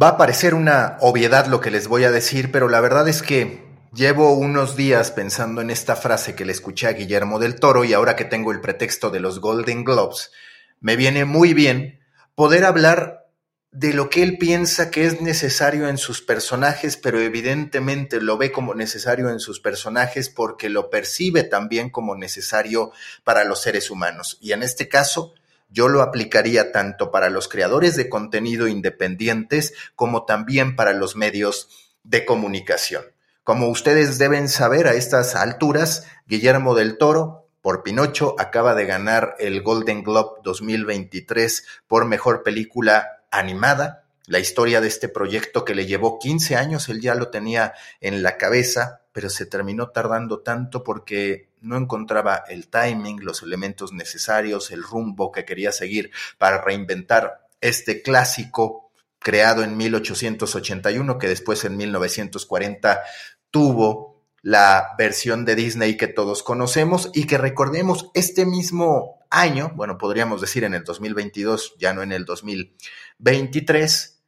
Va a parecer una obviedad lo que les voy a decir, pero la verdad es que llevo unos días pensando en esta frase que le escuché a Guillermo del Toro y ahora que tengo el pretexto de los Golden Globes, me viene muy bien poder hablar de lo que él piensa que es necesario en sus personajes, pero evidentemente lo ve como necesario en sus personajes porque lo percibe también como necesario para los seres humanos. Y en este caso, yo lo aplicaría tanto para los creadores de contenido independientes como también para los medios de comunicación. Como ustedes deben saber a estas alturas, Guillermo del Toro, por Pinocho, acaba de ganar el Golden Globe 2023 por mejor película animada. La historia de este proyecto que le llevó 15 años, él ya lo tenía en la cabeza, pero se terminó tardando tanto porque no encontraba el timing, los elementos necesarios, el rumbo que quería seguir para reinventar este clásico creado en 1881 que después en 1940 tuvo la versión de Disney que todos conocemos y que recordemos este mismo año, bueno, podríamos decir en el 2022, ya no en el 2023,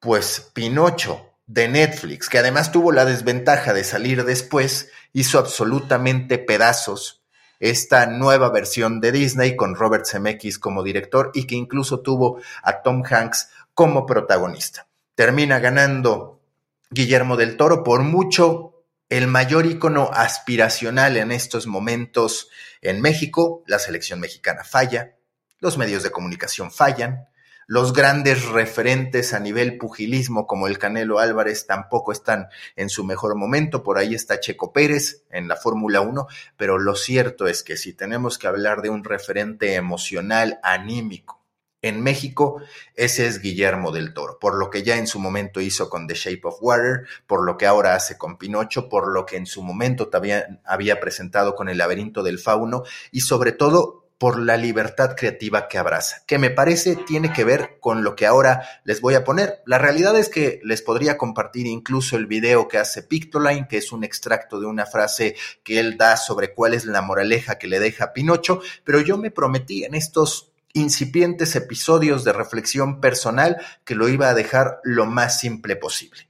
pues Pinocho de Netflix, que además tuvo la desventaja de salir después, hizo absolutamente pedazos esta nueva versión de Disney con Robert Zemeckis como director y que incluso tuvo a Tom Hanks como protagonista. Termina ganando Guillermo del Toro por mucho el mayor icono aspiracional en estos momentos en México. La selección mexicana falla, los medios de comunicación fallan, los grandes referentes a nivel pugilismo como el Canelo Álvarez tampoco están en su mejor momento. Por ahí está Checo Pérez en la Fórmula 1, pero lo cierto es que si tenemos que hablar de un referente emocional, anímico, en México, ese es Guillermo del Toro, por lo que ya en su momento hizo con The Shape of Water, por lo que ahora hace con Pinocho, por lo que en su momento también había presentado con El laberinto del fauno y sobre todo por la libertad creativa que abraza, que me parece tiene que ver con lo que ahora les voy a poner. La realidad es que les podría compartir incluso el video que hace Pictoline, que es un extracto de una frase que él da sobre cuál es la moraleja que le deja Pinocho, pero yo me prometí en estos incipientes episodios de reflexión personal que lo iba a dejar lo más simple posible.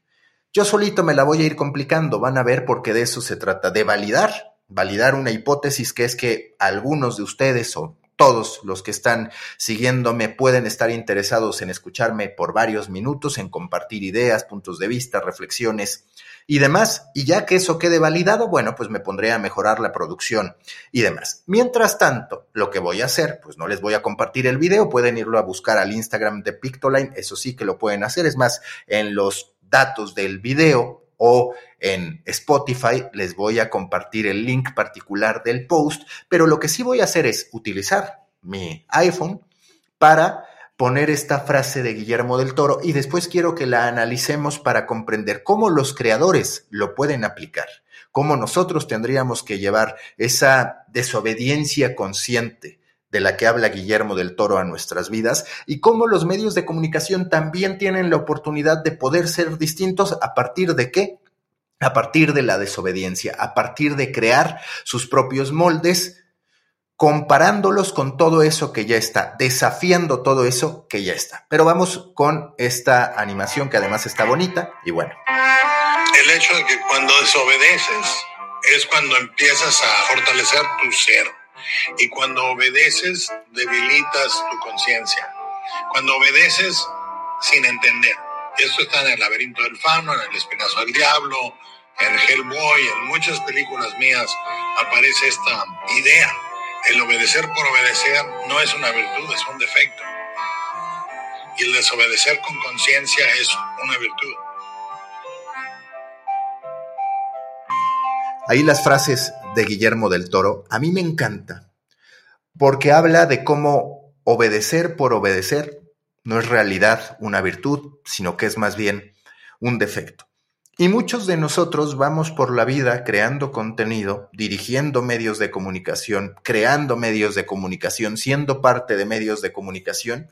Yo solito me la voy a ir complicando, van a ver porque de eso se trata, de validar validar una hipótesis que es que algunos de ustedes o todos los que están siguiéndome pueden estar interesados en escucharme por varios minutos, en compartir ideas, puntos de vista, reflexiones y demás. Y ya que eso quede validado, bueno, pues me pondré a mejorar la producción y demás. Mientras tanto, lo que voy a hacer, pues no les voy a compartir el video, pueden irlo a buscar al Instagram de Pictoline, eso sí que lo pueden hacer, es más, en los datos del video o en Spotify les voy a compartir el link particular del post, pero lo que sí voy a hacer es utilizar mi iPhone para poner esta frase de Guillermo del Toro y después quiero que la analicemos para comprender cómo los creadores lo pueden aplicar, cómo nosotros tendríamos que llevar esa desobediencia consciente de la que habla Guillermo del Toro a nuestras vidas y cómo los medios de comunicación también tienen la oportunidad de poder ser distintos a partir de qué? A partir de la desobediencia, a partir de crear sus propios moldes, comparándolos con todo eso que ya está, desafiando todo eso que ya está. Pero vamos con esta animación que además está bonita y bueno. El hecho de que cuando desobedeces es cuando empiezas a fortalecer tu ser y cuando obedeces, debilitas tu conciencia. Cuando obedeces sin entender. Esto está en el laberinto del fauno, en el espinazo del diablo, en Hellboy, en muchas películas mías aparece esta idea. El obedecer por obedecer no es una virtud, es un defecto. Y el desobedecer con conciencia es una virtud. Ahí las frases de Guillermo del Toro, a mí me encanta, porque habla de cómo obedecer por obedecer no es realidad una virtud, sino que es más bien un defecto. Y muchos de nosotros vamos por la vida creando contenido, dirigiendo medios de comunicación, creando medios de comunicación, siendo parte de medios de comunicación,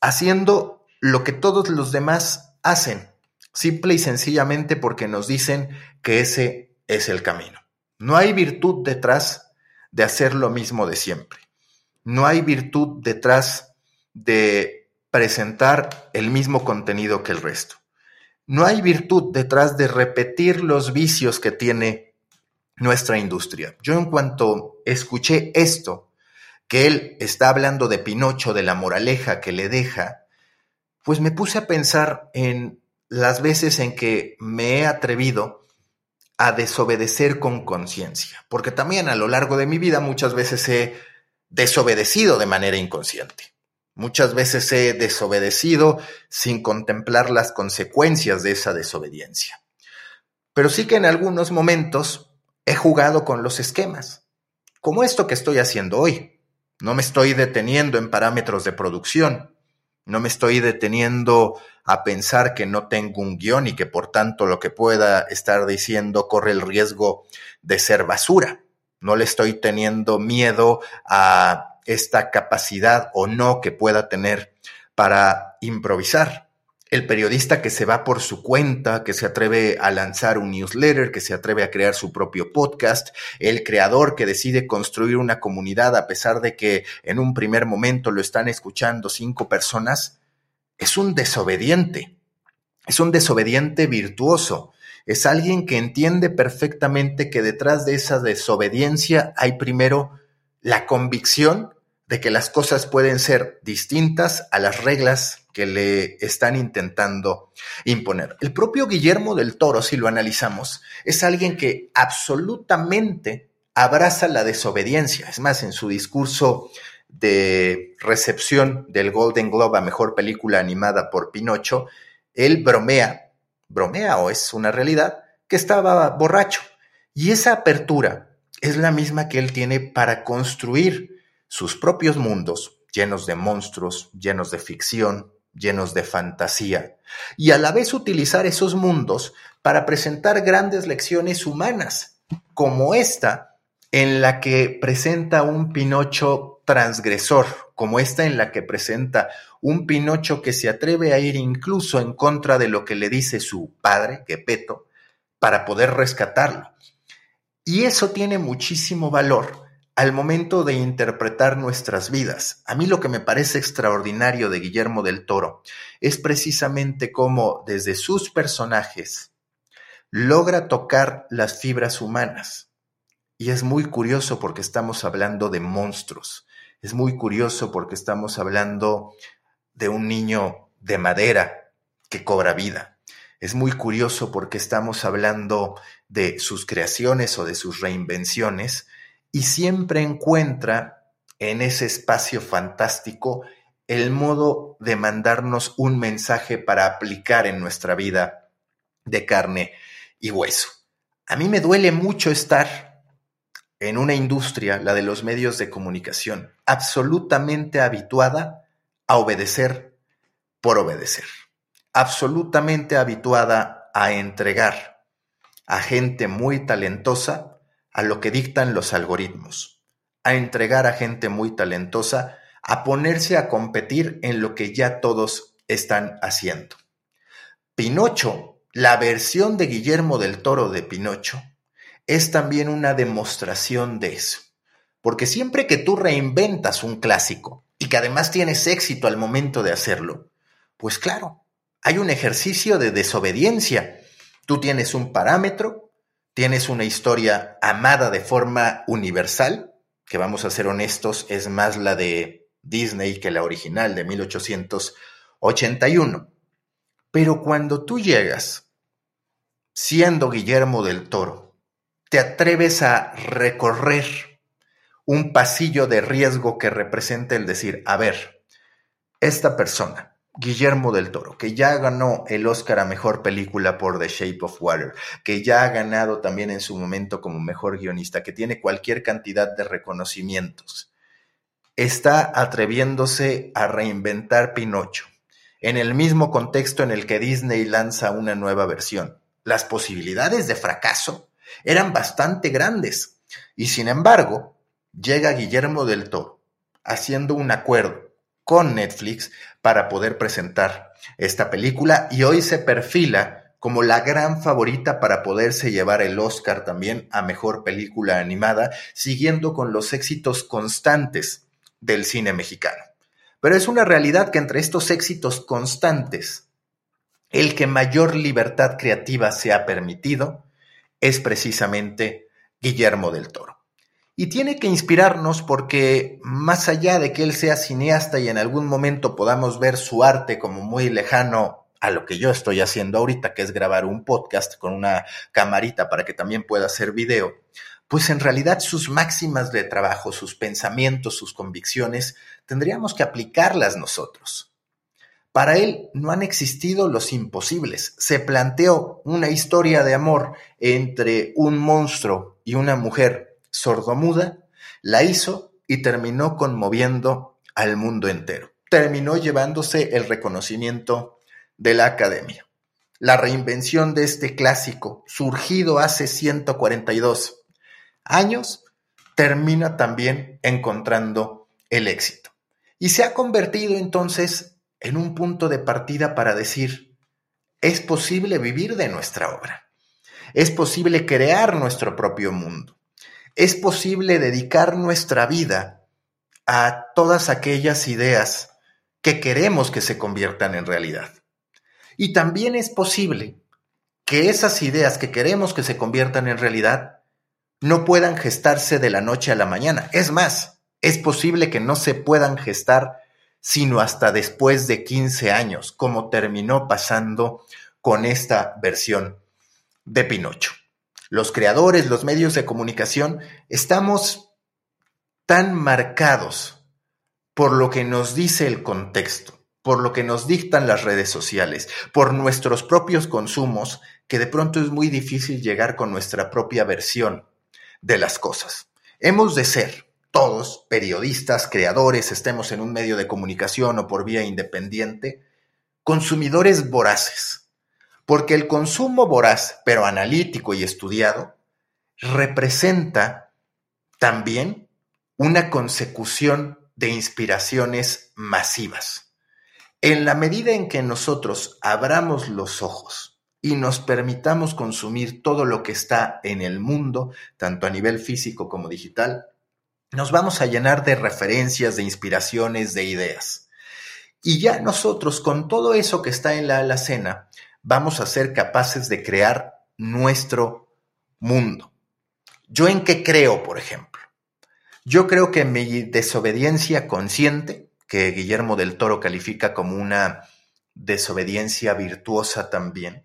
haciendo lo que todos los demás hacen, simple y sencillamente porque nos dicen que ese es el camino. No hay virtud detrás de hacer lo mismo de siempre. No hay virtud detrás de presentar el mismo contenido que el resto. No hay virtud detrás de repetir los vicios que tiene nuestra industria. Yo en cuanto escuché esto, que él está hablando de Pinocho, de la moraleja que le deja, pues me puse a pensar en las veces en que me he atrevido a desobedecer con conciencia, porque también a lo largo de mi vida muchas veces he desobedecido de manera inconsciente. Muchas veces he desobedecido sin contemplar las consecuencias de esa desobediencia. Pero sí que en algunos momentos he jugado con los esquemas, como esto que estoy haciendo hoy. No me estoy deteniendo en parámetros de producción, no me estoy deteniendo a pensar que no tengo un guion y que por tanto lo que pueda estar diciendo corre el riesgo de ser basura. No le estoy teniendo miedo a esta capacidad o no que pueda tener para improvisar. El periodista que se va por su cuenta, que se atreve a lanzar un newsletter, que se atreve a crear su propio podcast, el creador que decide construir una comunidad a pesar de que en un primer momento lo están escuchando cinco personas, es un desobediente, es un desobediente virtuoso, es alguien que entiende perfectamente que detrás de esa desobediencia hay primero la convicción de que las cosas pueden ser distintas a las reglas que le están intentando imponer. El propio Guillermo del Toro, si lo analizamos, es alguien que absolutamente abraza la desobediencia. Es más, en su discurso de recepción del Golden Globe a Mejor Película Animada por Pinocho, él bromea, bromea o es una realidad, que estaba borracho. Y esa apertura es la misma que él tiene para construir sus propios mundos, llenos de monstruos, llenos de ficción, llenos de fantasía, y a la vez utilizar esos mundos para presentar grandes lecciones humanas, como esta en la que presenta un Pinocho transgresor, como esta en la que presenta un Pinocho que se atreve a ir incluso en contra de lo que le dice su padre, Gepetto, para poder rescatarlo. Y eso tiene muchísimo valor al momento de interpretar nuestras vidas. A mí lo que me parece extraordinario de Guillermo del Toro es precisamente cómo desde sus personajes logra tocar las fibras humanas. Y es muy curioso porque estamos hablando de monstruos. Es muy curioso porque estamos hablando de un niño de madera que cobra vida. Es muy curioso porque estamos hablando de sus creaciones o de sus reinvenciones y siempre encuentra en ese espacio fantástico el modo de mandarnos un mensaje para aplicar en nuestra vida de carne y hueso. A mí me duele mucho estar en una industria, la de los medios de comunicación, absolutamente habituada a obedecer por obedecer, absolutamente habituada a entregar a gente muy talentosa a lo que dictan los algoritmos, a entregar a gente muy talentosa, a ponerse a competir en lo que ya todos están haciendo. Pinocho, la versión de Guillermo del Toro de Pinocho, es también una demostración de eso. Porque siempre que tú reinventas un clásico y que además tienes éxito al momento de hacerlo, pues claro, hay un ejercicio de desobediencia. Tú tienes un parámetro, Tienes una historia amada de forma universal, que vamos a ser honestos, es más la de Disney que la original de 1881. Pero cuando tú llegas, siendo Guillermo del Toro, te atreves a recorrer un pasillo de riesgo que representa el decir, a ver, esta persona Guillermo del Toro, que ya ganó el Oscar a Mejor Película por The Shape of Water, que ya ha ganado también en su momento como mejor guionista, que tiene cualquier cantidad de reconocimientos. está atreviéndose a reinventar Pinocho, en el mismo contexto en el que Disney lanza una nueva versión. Las posibilidades de fracaso eran bastante grandes y sin embargo llega Guillermo del Toro haciendo un acuerdo con Netflix para poder presentar esta película y hoy se perfila como la gran favorita para poderse llevar el Oscar también a Mejor Película Animada, siguiendo con los éxitos constantes del cine mexicano. Pero es una realidad que entre estos éxitos constantes, el que mayor libertad creativa se ha permitido es precisamente Guillermo del Toro. Y tiene que inspirarnos porque más allá de que él sea cineasta y en algún momento podamos ver su arte como muy lejano a lo que yo estoy haciendo ahorita, que es grabar un podcast con una camarita para que también pueda hacer video, pues en realidad sus máximas de trabajo, sus pensamientos, sus convicciones, tendríamos que aplicarlas nosotros. Para él no han existido los imposibles. Se planteó una historia de amor entre un monstruo y una mujer sordomuda, la hizo y terminó conmoviendo al mundo entero. Terminó llevándose el reconocimiento de la academia. La reinvención de este clásico, surgido hace 142 años, termina también encontrando el éxito. Y se ha convertido entonces en un punto de partida para decir, es posible vivir de nuestra obra, es posible crear nuestro propio mundo, es posible dedicar nuestra vida a todas aquellas ideas que queremos que se conviertan en realidad. Y también es posible que esas ideas que queremos que se conviertan en realidad no puedan gestarse de la noche a la mañana. Es más, es posible que no se puedan gestar sino hasta después de 15 años, como terminó pasando con esta versión de Pinocho. Los creadores, los medios de comunicación, estamos tan marcados por lo que nos dice el contexto, por lo que nos dictan las redes sociales, por nuestros propios consumos, que de pronto es muy difícil llegar con nuestra propia versión de las cosas. Hemos de ser todos, periodistas, creadores, estemos en un medio de comunicación o por vía independiente, consumidores voraces. Porque el consumo voraz, pero analítico y estudiado, representa también una consecución de inspiraciones masivas. En la medida en que nosotros abramos los ojos y nos permitamos consumir todo lo que está en el mundo, tanto a nivel físico como digital, nos vamos a llenar de referencias, de inspiraciones, de ideas. Y ya nosotros, con todo eso que está en la alacena, vamos a ser capaces de crear nuestro mundo. ¿Yo en qué creo, por ejemplo? Yo creo que mi desobediencia consciente que Guillermo del Toro califica como una desobediencia virtuosa también,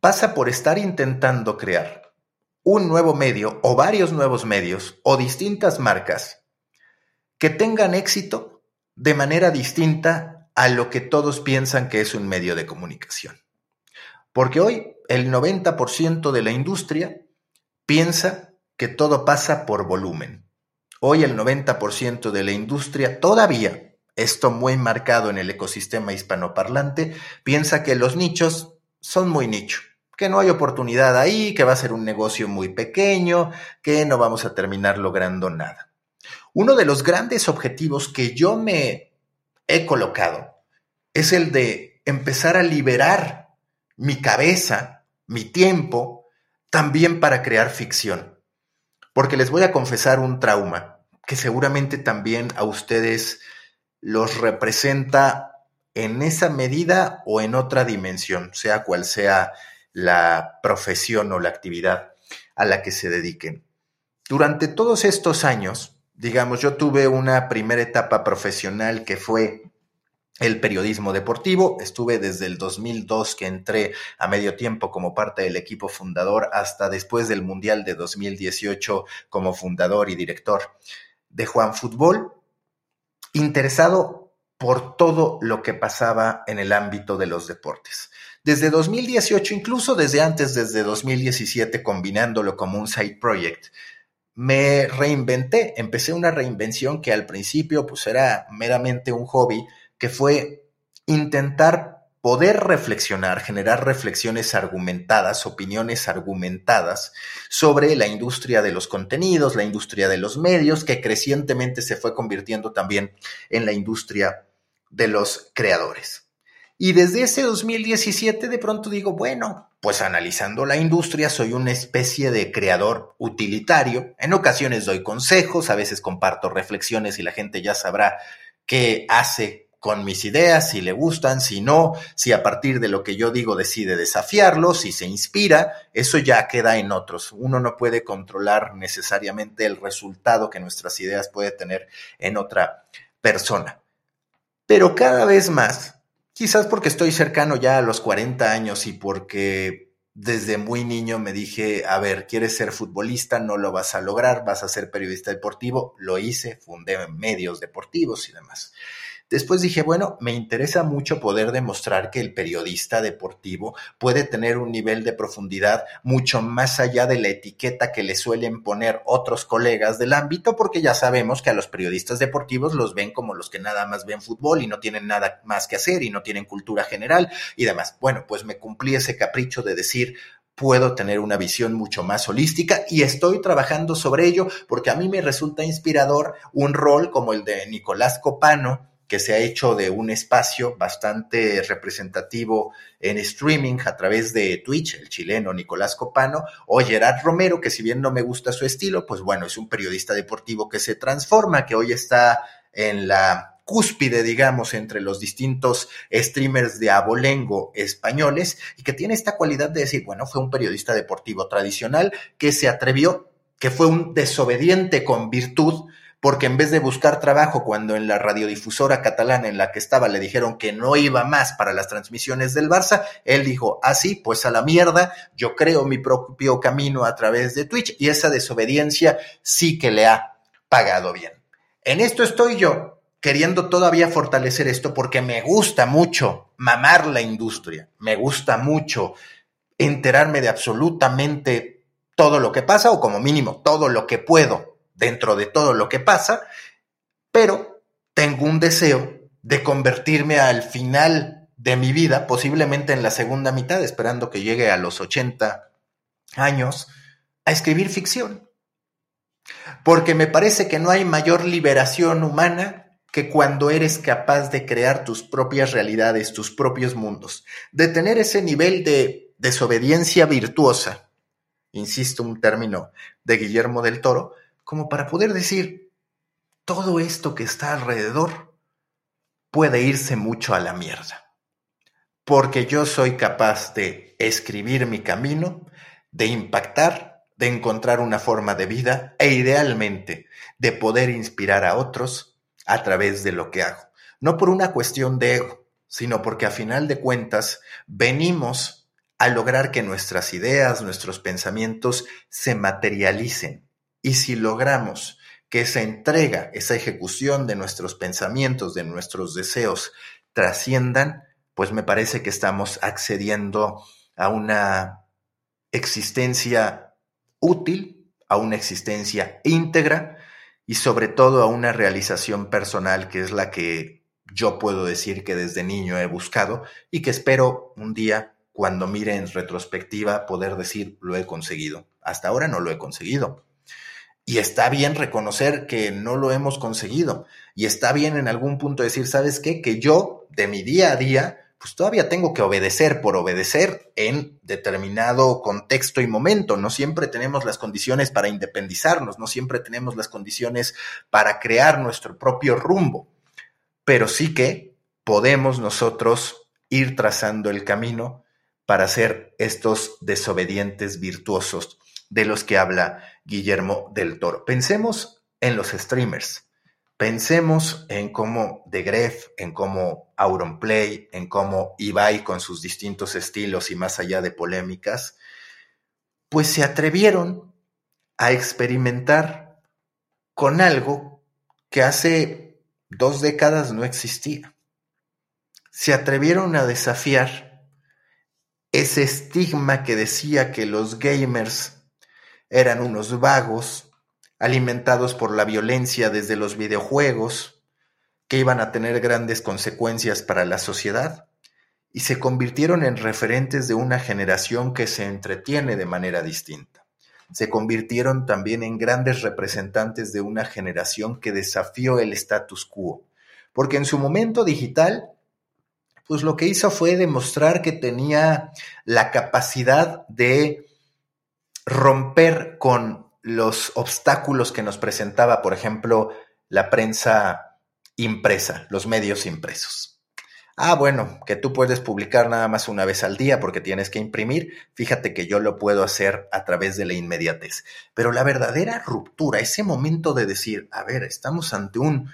pasa por estar intentando crear un nuevo medio o varios nuevos medios o distintas marcas que tengan éxito de manera distinta a lo que todos piensan que es un medio de comunicación. Porque hoy el 90% de la industria piensa que todo pasa por volumen Hoy el 90% de la industria todavía, esto muy marcado en el ecosistema hispanoparlante, piensa que los nichos son muy nicho, que no hay oportunidad ahí, que va a ser un negocio muy pequeño, que no vamos a terminar logrando nada. Uno de los grandes objetivos que yo me he colocado es el de empezar a liberar mi cabeza, mi tiempo, también para crear ficción. Porque les voy a confesar un trauma que seguramente también a ustedes los representa en esa medida o en otra dimensión, sea cual sea la profesión o la actividad a la que se dediquen. Durante todos estos años, digamos, yo tuve una primera etapa profesional que fue el periodismo deportivo. Estuve desde el 2002 que entré a medio tiempo como parte del equipo fundador hasta después del Mundial de 2018 como fundador y director de Juan Fútbol, interesado por todo lo que pasaba en el ámbito de los deportes. Desde 2018, incluso desde antes, desde 2017, combinándolo como un side project, me reinventé, empecé una reinvención que al principio pues era meramente un hobby, que fue intentar poder reflexionar, generar reflexiones argumentadas, opiniones argumentadas sobre la industria de los contenidos, la industria de los medios, que crecientemente se fue convirtiendo también en la industria de los creadores. Y desde ese 2017 de pronto digo, bueno, pues analizando la industria soy una especie de creador utilitario. En ocasiones doy consejos, a veces comparto reflexiones y la gente ya sabrá qué hace con mis ideas, si le gustan, si no, si a partir de lo que yo digo decide desafiarlo, si se inspira, eso ya queda en otros. Uno no puede controlar necesariamente el resultado que nuestras ideas puede tener en otra persona. Pero cada vez más Quizás porque estoy cercano ya a los 40 años y porque desde muy niño me dije, a ver, quieres ser futbolista, no lo vas a lograr, vas a ser periodista deportivo. Lo hice, fundé medios deportivos y demás. Después dije, bueno, me interesa mucho poder demostrar que el periodista deportivo puede tener un nivel de profundidad mucho más allá de la etiqueta que le suelen poner otros colegas del ámbito, porque ya sabemos que a los periodistas deportivos los ven como los que nada más ven fútbol y no tienen nada más que hacer y no tienen cultura general y demás. Bueno, pues me cumplí ese capricho de decir, puedo tener una visión mucho más holística y estoy trabajando sobre ello porque a mí me resulta inspirador un rol como el de Nicolás Copano, que se ha hecho de un espacio bastante representativo en streaming a través de Twitch, el chileno Nicolás Copano, o Gerard Romero, que si bien no me gusta su estilo, pues bueno, es un periodista deportivo que se transforma, que hoy está en la cúspide, digamos, entre los distintos streamers de abolengo españoles y que tiene esta cualidad de decir, bueno, fue un periodista deportivo tradicional que se atrevió, que fue un desobediente con virtud, porque en vez de buscar trabajo cuando en la radiodifusora catalana en la que estaba le dijeron que no iba más para las transmisiones del Barça, él dijo, así, ah, pues a la mierda, yo creo mi propio camino a través de Twitch y esa desobediencia sí que le ha pagado bien. En esto estoy yo queriendo todavía fortalecer esto porque me gusta mucho mamar la industria, me gusta mucho enterarme de absolutamente todo lo que pasa o como mínimo todo lo que puedo dentro de todo lo que pasa, pero tengo un deseo de convertirme al final de mi vida, posiblemente en la segunda mitad, esperando que llegue a los 80 años, a escribir ficción. Porque me parece que no hay mayor liberación humana que cuando eres capaz de crear tus propias realidades, tus propios mundos, de tener ese nivel de desobediencia virtuosa, insisto, un término de Guillermo del Toro, como para poder decir, todo esto que está alrededor puede irse mucho a la mierda. Porque yo soy capaz de escribir mi camino, de impactar, de encontrar una forma de vida e idealmente de poder inspirar a otros a través de lo que hago. No por una cuestión de ego, sino porque a final de cuentas venimos a lograr que nuestras ideas, nuestros pensamientos se materialicen y si logramos que esa entrega, esa ejecución de nuestros pensamientos, de nuestros deseos, trasciendan, pues me parece que estamos accediendo a una existencia útil, a una existencia íntegra y sobre todo a una realización personal que es la que yo puedo decir que desde niño he buscado y que espero un día, cuando mire en retrospectiva, poder decir lo he conseguido. Hasta ahora no lo he conseguido, y está bien reconocer que no lo hemos conseguido. Y está bien en algún punto decir, ¿sabes qué? Que yo, de mi día a día, pues todavía tengo que obedecer por obedecer en determinado contexto y momento. No siempre tenemos las condiciones para independizarnos, no siempre tenemos las condiciones para crear nuestro propio rumbo. Pero sí que podemos nosotros ir trazando el camino para ser estos desobedientes virtuosos de los que habla Guillermo del Toro. Pensemos en los streamers. Pensemos en cómo The Gref, en cómo Auronplay, en cómo Ibai con sus distintos estilos y más allá de polémicas, pues se atrevieron a experimentar con algo que hace dos décadas no existía. Se atrevieron a desafiar ese estigma que decía que los gamers eran unos vagos, alimentados por la violencia desde los videojuegos, que iban a tener grandes consecuencias para la sociedad, y se convirtieron en referentes de una generación que se entretiene de manera distinta. Se convirtieron también en grandes representantes de una generación que desafió el status quo, porque en su momento digital, pues lo que hizo fue demostrar que tenía la capacidad de romper con los obstáculos que nos presentaba, por ejemplo, la prensa impresa, los medios impresos. Ah, bueno, que tú puedes publicar nada más una vez al día porque tienes que imprimir. Fíjate que yo lo puedo hacer a través de la inmediatez. Pero la verdadera ruptura, ese momento de decir, a ver, estamos ante un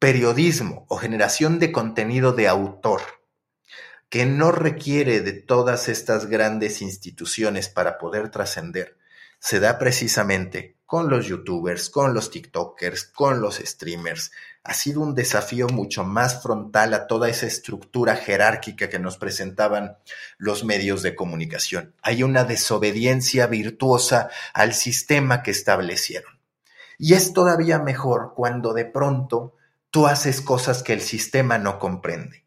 periodismo o generación de contenido de autor que no requiere de todas estas grandes instituciones para poder trascender, se da precisamente con los youtubers, con los tiktokers, con los streamers. Ha sido un desafío mucho más frontal a toda esa estructura jerárquica que nos presentaban los medios de comunicación. Hay una desobediencia virtuosa al sistema que establecieron. Y es todavía mejor cuando de pronto tú haces cosas que el sistema no comprende.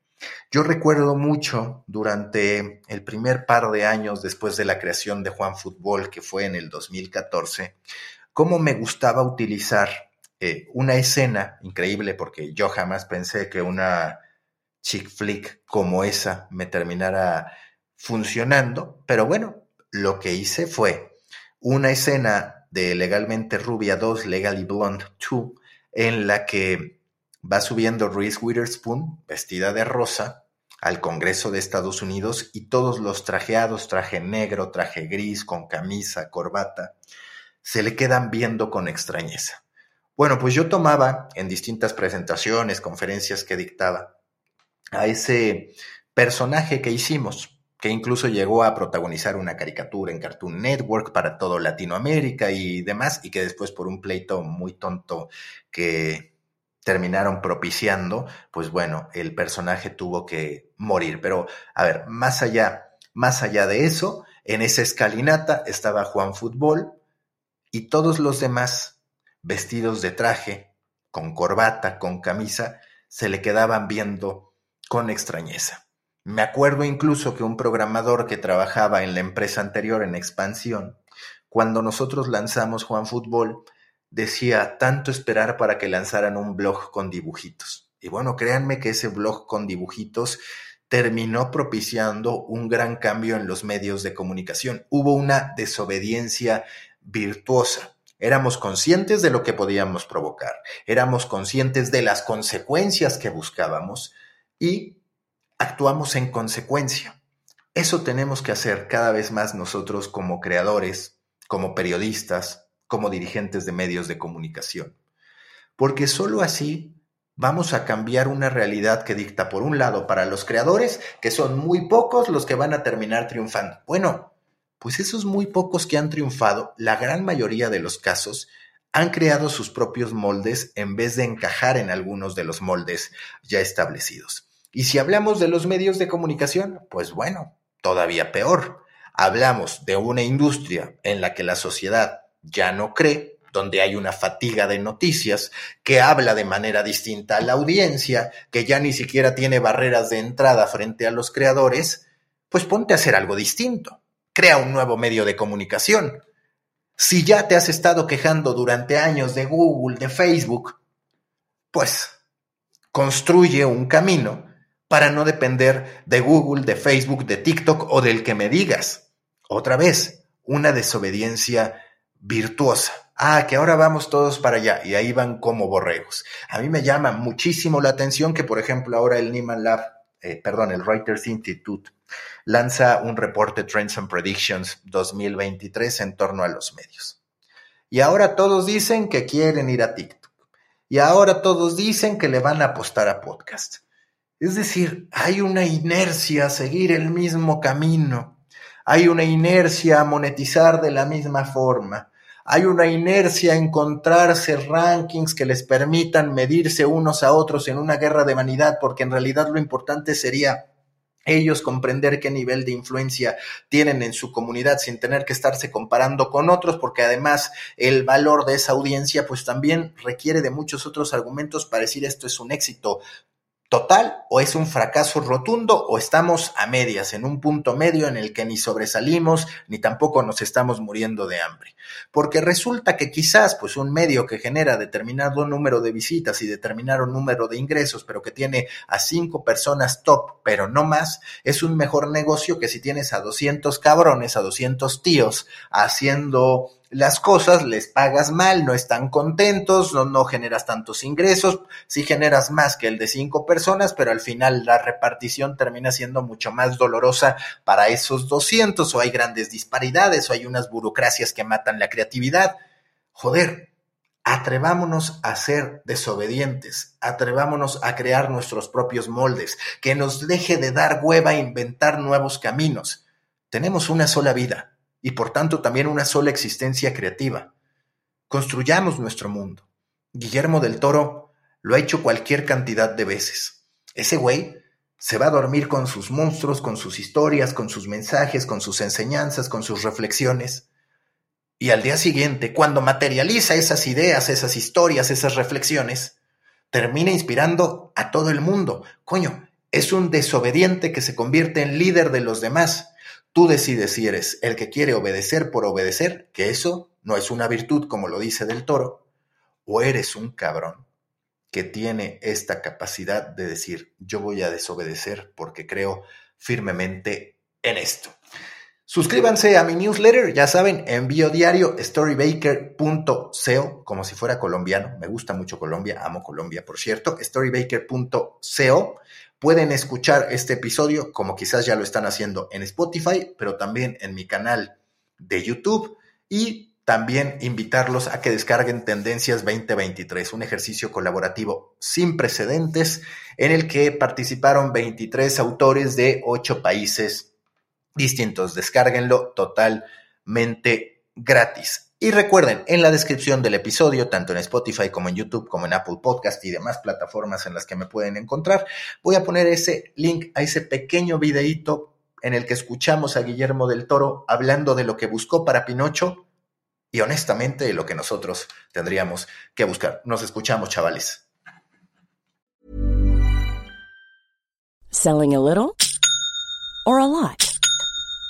Yo recuerdo mucho durante el primer par de años después de la creación de Juan Fútbol, que fue en el 2014, cómo me gustaba utilizar eh, una escena increíble, porque yo jamás pensé que una chick flick como esa me terminara funcionando, pero bueno, lo que hice fue una escena de Legalmente Rubia 2, Legally Blonde 2, en la que va subiendo Reese Witherspoon, vestida de rosa, al Congreso de Estados Unidos y todos los trajeados, traje negro, traje gris, con camisa, corbata, se le quedan viendo con extrañeza. Bueno, pues yo tomaba en distintas presentaciones, conferencias que dictaba, a ese personaje que hicimos, que incluso llegó a protagonizar una caricatura en Cartoon Network para todo Latinoamérica y demás, y que después por un pleito muy tonto que terminaron propiciando, pues bueno, el personaje tuvo que morir. Pero, a ver, más allá, más allá de eso, en esa escalinata estaba Juan Fútbol y todos los demás, vestidos de traje, con corbata, con camisa, se le quedaban viendo con extrañeza. Me acuerdo incluso que un programador que trabajaba en la empresa anterior en expansión, cuando nosotros lanzamos Juan Fútbol, decía tanto esperar para que lanzaran un blog con dibujitos. Y bueno, créanme que ese blog con dibujitos terminó propiciando un gran cambio en los medios de comunicación. Hubo una desobediencia virtuosa. Éramos conscientes de lo que podíamos provocar, éramos conscientes de las consecuencias que buscábamos y actuamos en consecuencia. Eso tenemos que hacer cada vez más nosotros como creadores, como periodistas, como dirigentes de medios de comunicación. Porque sólo así vamos a cambiar una realidad que dicta, por un lado, para los creadores, que son muy pocos los que van a terminar triunfando. Bueno, pues esos muy pocos que han triunfado, la gran mayoría de los casos, han creado sus propios moldes en vez de encajar en algunos de los moldes ya establecidos. Y si hablamos de los medios de comunicación, pues bueno, todavía peor. Hablamos de una industria en la que la sociedad ya no cree, donde hay una fatiga de noticias, que habla de manera distinta a la audiencia, que ya ni siquiera tiene barreras de entrada frente a los creadores, pues ponte a hacer algo distinto. Crea un nuevo medio de comunicación. Si ya te has estado quejando durante años de Google, de Facebook, pues construye un camino para no depender de Google, de Facebook, de TikTok o del que me digas. Otra vez, una desobediencia virtuosa. Ah, que ahora vamos todos para allá y ahí van como borregos. A mí me llama muchísimo la atención que, por ejemplo, ahora el Nieman Lab, eh, perdón, el Reuters Institute lanza un reporte Trends and Predictions 2023 en torno a los medios. Y ahora todos dicen que quieren ir a TikTok. Y ahora todos dicen que le van a apostar a podcast. Es decir, hay una inercia a seguir el mismo camino hay una inercia a monetizar de la misma forma. Hay una inercia a encontrarse rankings que les permitan medirse unos a otros en una guerra de vanidad, porque en realidad lo importante sería ellos comprender qué nivel de influencia tienen en su comunidad sin tener que estarse comparando con otros, porque además el valor de esa audiencia pues también requiere de muchos otros argumentos para decir esto es un éxito total o es un fracaso rotundo o estamos a medias, en un punto medio en el que ni sobresalimos ni tampoco nos estamos muriendo de hambre. Porque resulta que quizás pues un medio que genera determinado número de visitas y determinado número de ingresos, pero que tiene a cinco personas top, pero no más, es un mejor negocio que si tienes a 200 cabrones, a 200 tíos haciendo las cosas, les pagas mal, no están contentos, no, generas tantos ingresos, sí generas más que el de cinco personas, pero al final la repartición termina siendo mucho más dolorosa para esos 200 o hay grandes disparidades o hay unas burocracias que matan la creatividad. Joder, atrevámonos a ser desobedientes, atrevámonos a crear nuestros propios moldes, que nos deje de dar hueva a inventar nuevos caminos. Tenemos una sola vida y por tanto también una sola existencia creativa. Construyamos nuestro mundo. Guillermo del Toro lo ha hecho cualquier cantidad de veces. Ese güey se va a dormir con sus monstruos, con sus historias, con sus mensajes, con sus enseñanzas, con sus reflexiones. Y al día siguiente, cuando materializa esas ideas, esas historias, esas reflexiones, termina inspirando a todo el mundo. Coño, es un desobediente que se convierte en líder de los demás. Tú decides si eres el que quiere obedecer por obedecer, que eso no es una virtud como lo dice del toro, o eres un cabrón que tiene esta capacidad de decir yo voy a desobedecer porque creo firmemente en esto. Suscríbanse a mi newsletter, ya saben, envío diario storybaker.co, como si fuera colombiano. Me gusta mucho Colombia, amo Colombia, por cierto. storybaker.co Pueden escuchar este episodio como quizás ya lo están haciendo en Spotify, pero también en mi canal de YouTube y también invitarlos a que descarguen Tendencias 2023, un ejercicio colaborativo sin precedentes en el que participaron 23 autores de 8 países distintos. Descárguenlo totalmente gratis. Y recuerden, en la descripción del episodio, tanto en Spotify como en YouTube, como en Apple Podcast y demás plataformas en las que me pueden encontrar, voy a poner ese link a ese pequeño videíto en el que escuchamos a Guillermo del Toro hablando de lo que buscó para Pinocho y honestamente de lo que nosotros tendríamos que buscar. Nos escuchamos, chavales. Selling a little or a lot.